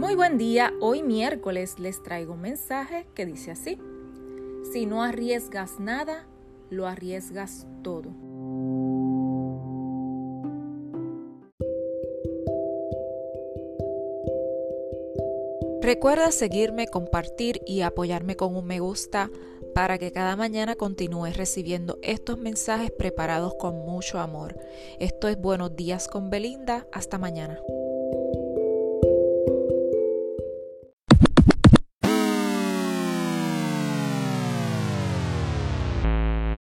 Muy buen día, hoy miércoles les traigo un mensaje que dice así, si no arriesgas nada, lo arriesgas todo. Recuerda seguirme, compartir y apoyarme con un me gusta para que cada mañana continúes recibiendo estos mensajes preparados con mucho amor. Esto es Buenos días con Belinda. Hasta mañana.